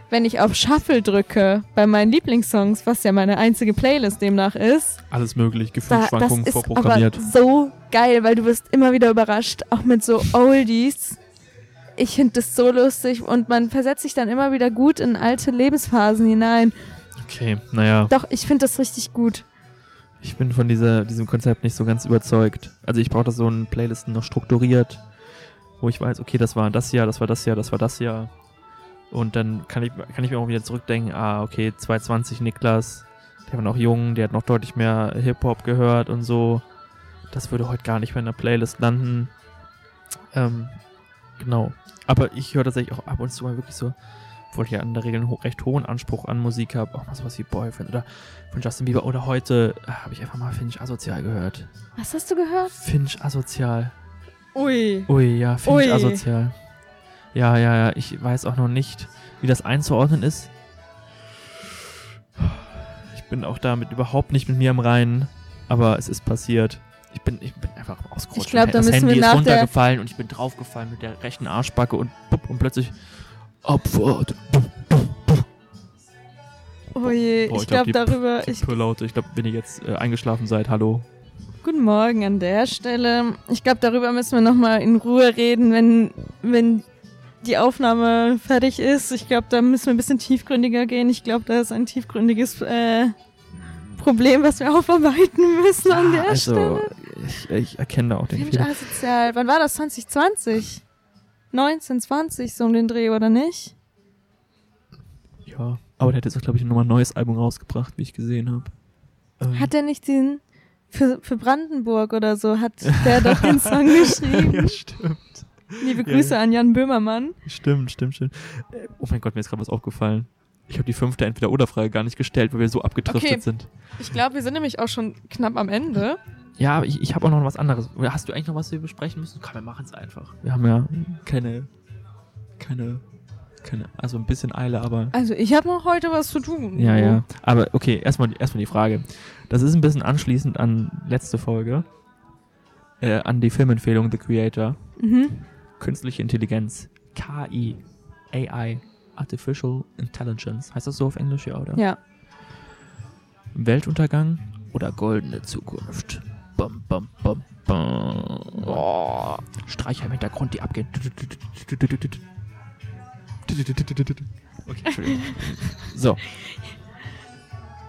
Wenn ich auf Shuffle drücke bei meinen Lieblingssongs, was ja meine einzige Playlist demnach ist, Alles möglich, Da, das Gefühlsschwankungen aber vorprogrammiert. so geil, weil du wirst immer wieder überrascht, auch mit so Oldies. Ich finde das so lustig und man versetzt sich dann immer wieder gut in alte Lebensphasen hinein. Okay, naja, Doch, ich finde das richtig gut. ich bin von dieser, diesem Konzept nicht so ganz überzeugt. Also ich brauche das so in Playlisten noch strukturiert, wo ich weiß, okay, das war das Jahr, das war das Jahr, das war das Jahr. Und dann kann ich, kann ich mir auch wieder zurückdenken, ah, okay, 220 Niklas, der war noch jung, der hat noch deutlich mehr Hip-Hop gehört und so. Das würde heute gar nicht mehr in der Playlist landen. Ähm, genau. Aber ich höre tatsächlich auch ab und zu mal wirklich so, obwohl ich ja in der Regel einen ho recht hohen Anspruch an Musik habe, auch mal sowas wie Boyfriend oder von Justin Bieber. Oder heute äh, habe ich einfach mal Finch Asozial gehört. Was hast du gehört? Finch Asozial. Ui. Ui, ja, Finch Ui. Asozial. Ja, ja, ja, ich weiß auch noch nicht, wie das einzuordnen ist. Ich bin auch damit überhaupt nicht mit mir im Reinen, aber es ist passiert. Ich bin, ich bin einfach ausgerutscht. Ich glaub, da das müssen Handy wir ist runtergefallen und ich bin draufgefallen mit der rechten Arschbacke und, und plötzlich Abfahrt. Oh je, Boah, ich glaub, glaube die- darüber. Die Ich. Ich glaube, wenn ihr jetzt äh, eingeschlafen seid, hallo. guten Morgen an der Stelle. Ich glaube, darüber müssen wir nochmal in Ruhe reden, wenn, wenn die Aufnahme fertig ist. Ich glaube, da müssen wir ein bisschen tiefgründiger gehen. Ich glaube, da ist ein tiefgründiges äh, Problem, was wir aufarbeiten müssen an der also, Stelle. ich, ich erkenne da auch den Fehler. asozial. Wann war das? 2020? 19, 20, so um den Dreh, oder nicht? Ja, aber der hat jetzt auch, glaube ich, nochmal ein neues Album rausgebracht, wie ich gesehen habe. Ähm, Hat der nicht den für, für Brandenburg oder so, hat der doch den Song geschrieben? ja, stimmt. Liebe Grüße ja. an Jan Böhmermann. Stimmt, stimmt, stimmt. Oh mein Gott, mir ist gerade was aufgefallen. Ich habe die fünfte Entweder-Oder-Frage gar nicht gestellt, weil wir so abgedriftet Okay. sind. Ich glaube, wir sind nämlich auch schon knapp am Ende. Ja, aber ich, ich habe auch noch was anderes. Hast du eigentlich noch was, wir besprechen müssen? Komm, wir machen es einfach. Wir haben ja keine, keine, keine, also ein bisschen Eile, aber Also ich habe noch heute was zu tun. Ja, ja. Aber okay, erstmal erstmal die Frage. Das ist ein bisschen anschließend an letzte Folge. Äh, an die Filmempfehlung The Creator. Mhm. Künstliche Intelligenz. KI. AI. Artificial Intelligence. Heißt das so auf Englisch, ja, oder? Ja. Weltuntergang oder goldene Zukunft? Bum, bum, bum, bum. Boah. Streicher im Hintergrund, die abgehen. Okay, Entschuldigung. So.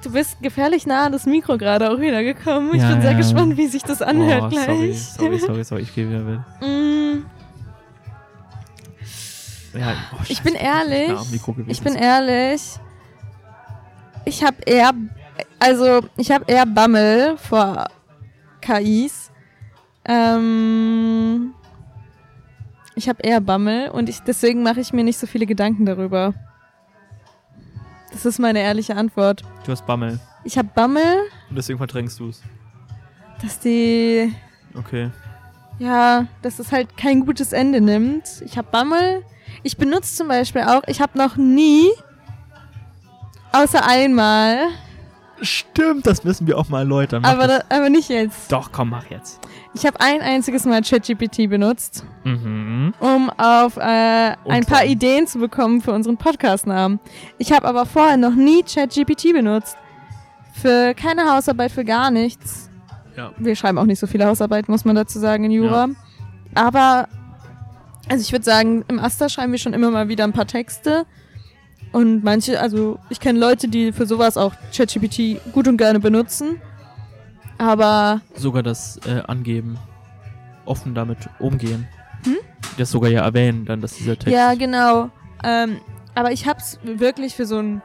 Du bist gefährlich nah an das Mikro gerade auch wieder gekommen. Ich Ja, bin sehr ja. gespannt, wie sich das anhört Oh, gleich. sorry, sorry, sorry, sorry, ich gehe wieder mit. Mm, Ja, oh, Ich bin ehrlich, ich bin ehrlich. Ich habe eher, also ich habe eher Bammel vor KIs. Ähm, ich habe eher Bammel und ich, deswegen mache ich mir nicht so viele Gedanken darüber. Das ist meine ehrliche Antwort. Du hast Bammel Ich habe Bammel, und deswegen verdrängst du es. dass die Okay. Ja, dass es halt kein gutes Ende nimmt. Ich habe Bammel. Ich benutze zum Beispiel auch, ich habe noch nie, außer einmal, Stimmt, das müssen wir auch mal erläutern. Aber, da, aber nicht jetzt. Doch, komm, mach jetzt. Ich habe ein einziges Mal ChatGPT benutzt, Mhm. um auf äh, ein paar? Ideen zu bekommen für unseren Podcast-Namen. Ich habe aber vorher noch nie ChatGPT benutzt. Für keine Hausarbeit, für gar nichts. Ja. Wir schreiben auch nicht so viele Hausarbeiten, muss man dazu sagen, in Jura. Aber, also ich würde sagen, im Aster schreiben wir schon immer mal wieder ein paar Texte. Und manche, also ich kenne Leute, die für sowas auch ChatGPT gut und gerne benutzen. Aber Sogar das äh, Angeben. Offen damit umgehen. Hm? Das sogar ja erwähnen, dann, dass dieser Text. ja, genau. Ähm, aber ich habe es wirklich für so einen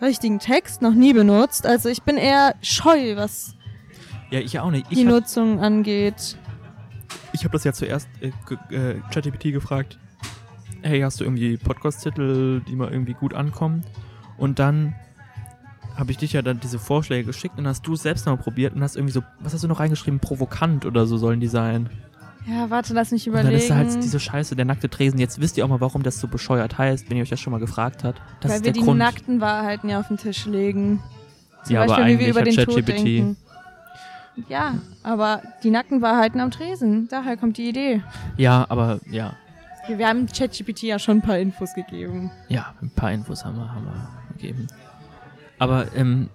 richtigen Text noch nie benutzt. Also ich bin eher scheu, was Ja, ich auch nicht. die Ich habe Nutzung angeht. Ich hab das ja zuerst äh, äh, ChatGPT gefragt. Hey, hast du irgendwie Podcast-Titel, die mal irgendwie gut ankommen? Und dann habe ich dich ja dann diese Vorschläge geschickt und hast du es selbst noch mal probiert und hast irgendwie so, was hast du noch reingeschrieben? Provokant oder so sollen die sein. Ja, warte, lass mich Und überlegen. dann ist da halt diese Scheiße, der nackte Tresen. Jetzt wisst ihr auch mal, warum das so bescheuert heißt, wenn ihr euch das schon mal gefragt habt. Das weil ist wir der die Grund. nackten Wahrheiten ja auf den Tisch legen. Zum Ja, aber Beispiel, wie wir eigentlich über hat den Tod ChatGPT denken. Ja, aber die nackten Wahrheiten am Tresen. Daher kommt die Idee. Ja, aber ja. Wir, wir haben ChatGPT ja schon ein paar Infos gegeben. Ja, ein paar Infos haben wir, haben wir gegeben. Aber, ähm,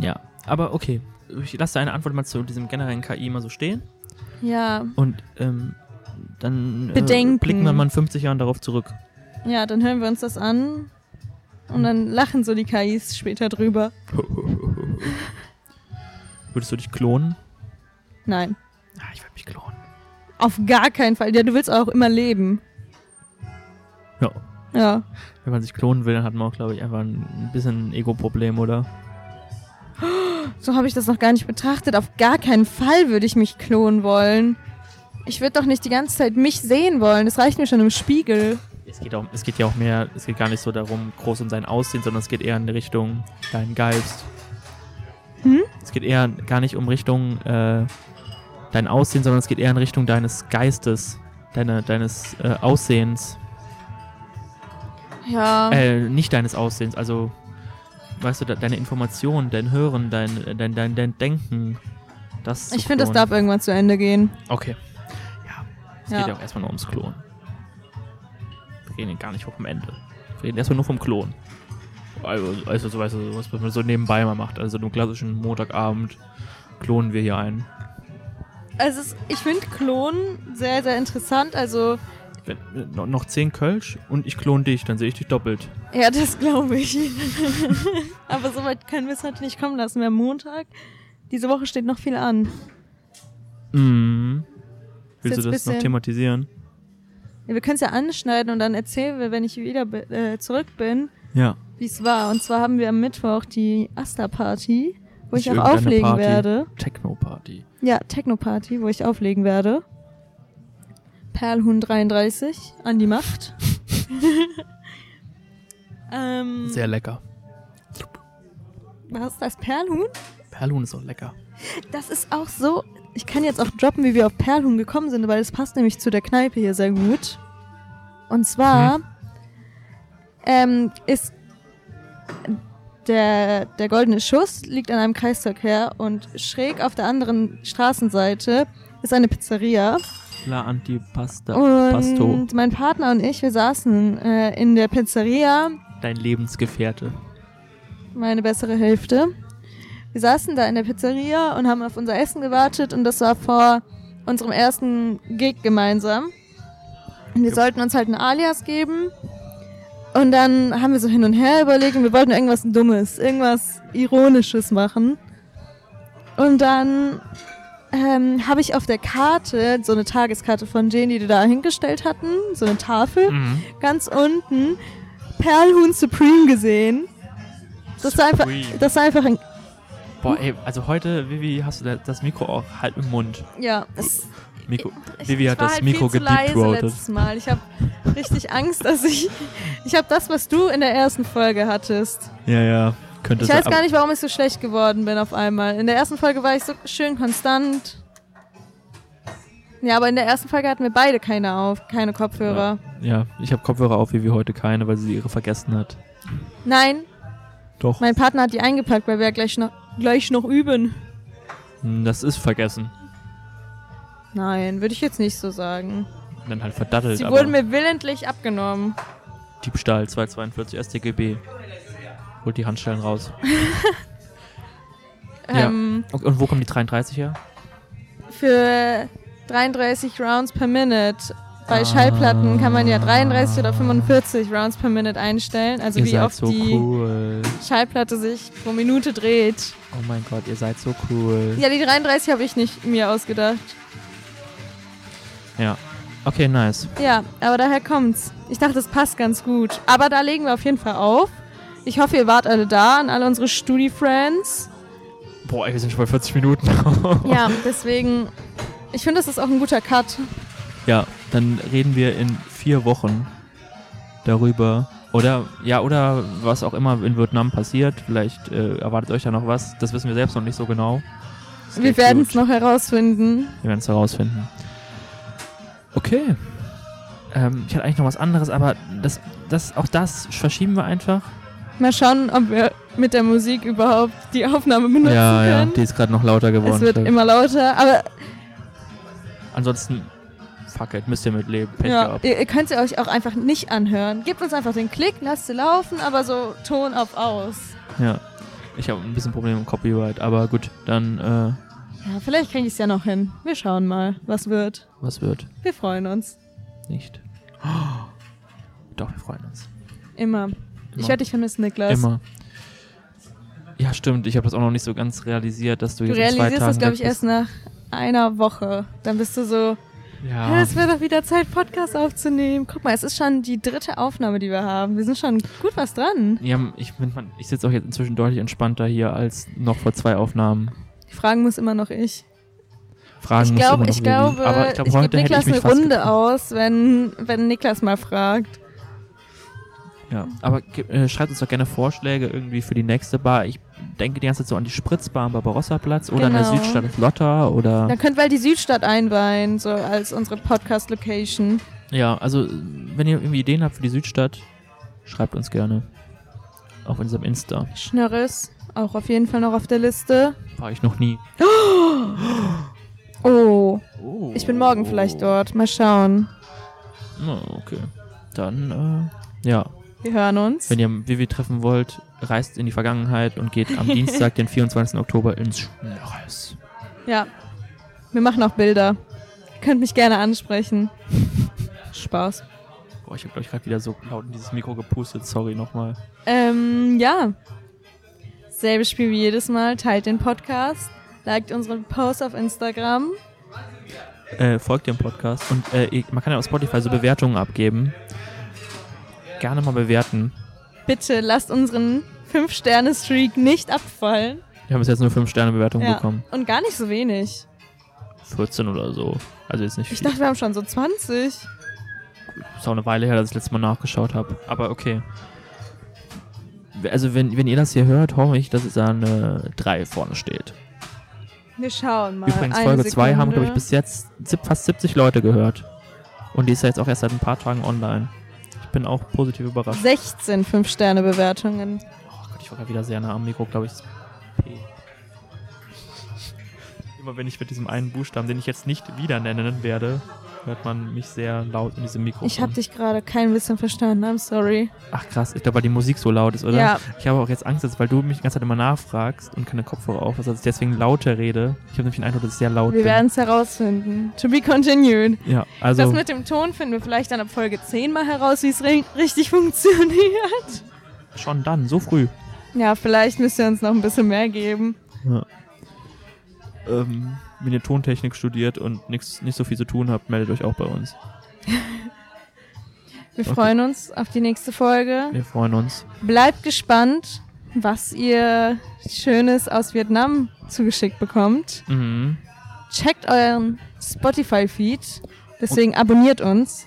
ja. Aber okay. Ich lasse deine Antwort mal zu diesem generellen KI mal so stehen. Ja, Und, ähm, dann äh, blicken wir mal in 50 Jahren darauf zurück. ja, dann hören wir uns das an. Und dann lachen so die KIs später drüber. Würdest du dich klonen? Nein, Ah, ich würde mich klonen. auf gar keinen Fall. Ja, du willst auch immer leben. Ja. Ja. Wenn man sich klonen will, dann hat man auch, glaube ich, einfach ein bisschen ein Ego-Problem, oder? So habe ich das noch gar nicht betrachtet. Auf gar keinen Fall würde ich mich klonen wollen. Ich würde doch nicht die ganze Zeit mich sehen wollen. Das reicht mir schon im Spiegel. Es geht, auch, es geht ja auch mehr, es geht gar nicht so darum, groß um sein Aussehen, sondern es geht eher in die Richtung dein Geist. Es geht eher gar nicht um Richtung äh, dein Aussehen, sondern es geht eher in Richtung deines Geistes, deine, deines äh, Aussehens. Ja. Äh, nicht deines Aussehens, also, weißt du, de deine Informationen, dein Hören, dein, dein, dein, dein Denken. Das ich finde, das darf irgendwann zu Ende gehen. Okay. Ja, es Ja. geht ja auch erstmal nur ums Klon. Wir reden gar nicht vom Ende. Wir reden erstmal nur vom Klon. Also, also so, weißt du, was man so nebenbei mal macht. Also, einem klassischen Montagabend klonen wir hier einen. Also es, ich finde Klonen sehr, sehr interessant. Also, Wenn, noch, noch 10 Kölsch und ich klon dich, dann sehe ich dich doppelt. ja, das glaube ich. Aber so weit können wir es heute nicht kommen lassen. Wir haben Montag. Diese Woche steht noch viel an. Mhm. Willst du das noch thematisieren? Ja, wir können es ja anschneiden und dann erzählen wir, wenn ich wieder äh, zurück bin, Ja. Wie es war. Und zwar haben wir am Mittwoch die Asta-Party, wo Nicht ich auch auflegen Party. werde. Techno-Party. Ja, Techno-Party, wo ich auflegen werde. Perlhuhn 33 an die Macht. ähm, Sehr lecker. was ist das? Perlhuhn? Perlhuhn ist auch lecker. Das ist auch so. Ich kann jetzt auch droppen, wie wir auf Perlhuhn gekommen sind, weil es passt nämlich zu der Kneipe hier sehr gut. Und zwar ähm, ist der, der goldene Schuss liegt an einem Kreisverkehr und schräg auf der anderen Straßenseite ist eine Pizzeria. La Antipasta. Und Pasto. mein Partner und ich, wir saßen äh, in der Pizzeria, Dein Lebensgefährte. meine bessere Hälfte. Wir saßen da in der Pizzeria und haben auf unser Essen gewartet und das war vor unserem ersten Gig gemeinsam. Und wir sollten uns halt ein Alias geben. Und dann haben wir so hin und her überlegt und wir wollten irgendwas Dummes, irgendwas Ironisches machen. Und dann ähm, habe ich auf der Karte, so eine Tageskarte von Jane, die die da hingestellt hatten, so eine Tafel, Mhm. ganz unten Perlhuhn Supreme gesehen. Das war einfach, das war einfach ein, Boah, ey, also heute, Vivi, hast du da- das Mikro auch halb im Mund. ja, es, Mikro, ich, Vivi hat das halt Mikro gedeepthroated. letztes Mal. Ich habe richtig Angst, dass ich, ich habe das, was du in der ersten Folge hattest. Ja, ja. Könnte Ich weiß gar nicht, warum ich so schlecht geworden bin auf einmal. In der ersten Folge war ich so schön konstant. Ja, aber in der ersten Folge hatten wir beide keine auf, keine Kopfhörer. Ja, ich habe Kopfhörer auf, Vivi heute keine, weil sie ihre vergessen hat. Nein, Doch. mein Partner hat die eingepackt, weil wir ja gleich noch, gleich noch üben. Hm, Das ist vergessen. Nein, würde ich jetzt nicht so sagen. Dann halt verdattelt, Sie wurden mir willentlich abgenommen. Diebstahl 242 StGB. Holt die Handschellen raus. Ja. Ähm, Und, wo kommen die 33 her? für 33 Rounds per Minute. Bei Ah. Schallplatten kann man ja 33 oder 45 Rounds per Minute einstellen. Also wie oft so die cool. Schallplatte sich pro Minute dreht. Oh mein Gott, ihr seid so cool. Ja, die 33 habe ich nicht mir ausgedacht. Ja. Okay, nice. Ja, aber daher kommt's. Ich dachte, es passt ganz gut. Aber da legen wir auf jeden Fall auf. Ich hoffe, ihr wart alle da, an alle unsere Studi-Friends. Boah, ey, wir sind schon bei 40 Minuten. Ja, deswegen, ich finde, das ist auch ein guter Cut. Ja, dann reden wir in vier Wochen darüber. Oder, ja, oder was auch immer in Vietnam passiert. Vielleicht äh, erwartet euch da noch was. Das wissen wir selbst noch nicht so genau. Stay wir werden es noch herausfinden. Wir werden es herausfinden. Okay. Ähm, ich hatte eigentlich noch was anderes, aber das, das, auch das verschieben wir einfach. Mal schauen, ob wir mit der Musik überhaupt die Aufnahme benutzen ja, ja, können. die ist gerade noch lauter geworden. es wird immer lauter, aber Ansonsten, fuck it, müsst ihr mitleben. Pech ja, gehabt. ihr, ihr könnt sie euch auch einfach nicht anhören. Gebt uns einfach den Klick, lasst sie laufen, aber so Ton auf aus. Ja. Ich habe ein bisschen Probleme mit Copyright, aber gut, dann, äh, Ja, vielleicht kriege ich es ja noch hin. Wir schauen mal, was wird. was wird? Wir freuen uns. Nicht. Doch, wir freuen uns. Immer. Ich Immer. werde dich vermissen, Niklas. Immer. Ja, stimmt. Ich habe das auch noch nicht so ganz realisiert, dass du, Du jetzt in zwei realisierst Tagen das, glaube ich, erst nach einer Woche. Dann bist du so. Ja. Es wäre doch wieder Zeit, Podcast aufzunehmen. Guck mal, es ist schon die dritte Aufnahme, die wir haben. Wir sind schon gut was dran. Ja, ich, ich sitze auch jetzt inzwischen deutlich entspannter hier als noch vor zwei Aufnahmen. Die Fragen muss immer noch ich. Fragen Ich muss glaube, immer noch ich glaube, Aber ich ich, glaube, heute hätte Niklas ich mich eine Runde getraut. aus, wenn, wenn Niklas mal fragt. Ja, aber äh, schreibt uns doch gerne Vorschläge irgendwie für die nächste Bar. Ich denke die ganze Zeit so an die Spritzbar am Barbarossa-Platz oder an der Genau. Südstadt Lotta oder. Dann könnt wir halt die Südstadt einweihen, so als unsere Podcast-Location. Ja, also wenn ihr irgendwie Ideen habt für die Südstadt, schreibt uns gerne. Auf unserem Insta. Schnörres, auch auf jeden Fall noch auf der Liste. War ich noch nie. Oh, Oh. ich bin morgen vielleicht dort. Mal schauen. Okay. Dann, äh, ja. Wir hören uns. Wenn ihr Vivi treffen wollt, reist in die Vergangenheit und geht am Dienstag, den 24. Oktober ins Schnörres. Ja. Wir machen auch Bilder. Ihr könnt mich gerne ansprechen. Spaß. Boah, ich habe, glaube ich, gerade wieder so laut in dieses Mikro gepustet. Sorry nochmal. Ähm, ja. Selbes Spiel wie jedes Mal. Teilt den Podcast. Liked unseren Post auf Instagram. Äh, folgt dem Podcast und äh, man kann ja auf Spotify so Bewertungen abgeben. Gerne mal bewerten. Bitte lasst unseren 5-Sterne-Streak nicht abfallen. Wir haben bis jetzt nur 5-Sterne-Bewertungen Ja. bekommen. Und gar nicht so wenig. 14 oder so. Also jetzt nicht Ich viel. dachte, wir haben schon so 20. Ist auch eine Weile her, dass ich das letzte Mal nachgeschaut habe. Aber okay. Also wenn, wenn ihr das hier hört, hoffe ich, dass es da eine 3 vorne steht. Wir schauen mal. Übrigens, Folge 2 haben, glaube ich, bis jetzt fast 70 Leute gehört. Und die ist ja jetzt auch erst seit ein paar Tagen online. Ich bin auch positiv überrascht. 16 5-Sterne-Bewertungen. Oh Gott, ich war gerade wieder sehr nah am Mikro, glaube ich. P. Immer wenn ich mit diesem einen Buchstaben, den ich jetzt nicht wieder nennen werde, hört man mich sehr laut in diesem Mikrofon. Ich habe dich gerade kein bisschen verstanden. I'm sorry. Ach krass, ich glaube, weil die Musik so laut ist, oder? Ja. Ich habe auch jetzt Angst, dass, weil du mich die ganze Zeit immer nachfragst und keine Kopfhörer auf hast, dass ich deswegen lauter rede. Ich habe nämlich den Eindruck, dass ich sehr laut Wir bin. werden es herausfinden. To be continued. Ja, also. das mit dem Ton finden wir vielleicht dann ab Folge 10 mal heraus, wie es ri- richtig funktioniert. Schon dann, so früh. Ja, vielleicht müsst ihr uns noch ein bisschen mehr geben. Ähm, wenn ihr Tontechnik studiert und nix, nicht so viel zu tun habt, meldet euch auch bei uns. Wir Okay. freuen uns auf die nächste Folge. Wir freuen uns. Bleibt gespannt, was ihr Schönes aus Vietnam zugeschickt bekommt. Mhm. Checkt euren Spotify-Feed. Deswegen abonniert uns.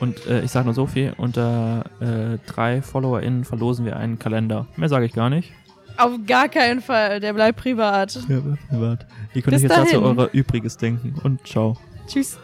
Und äh, ich sage nur so viel, unter äh, drei FollowerInnen verlosen wir einen Kalender. Mehr sage ich gar nicht. Auf gar keinen Fall. Der bleibt privat. Ja, privat. Ihr könnt euch jetzt dazu eure Übriges denken. Und ciao. Tschüss.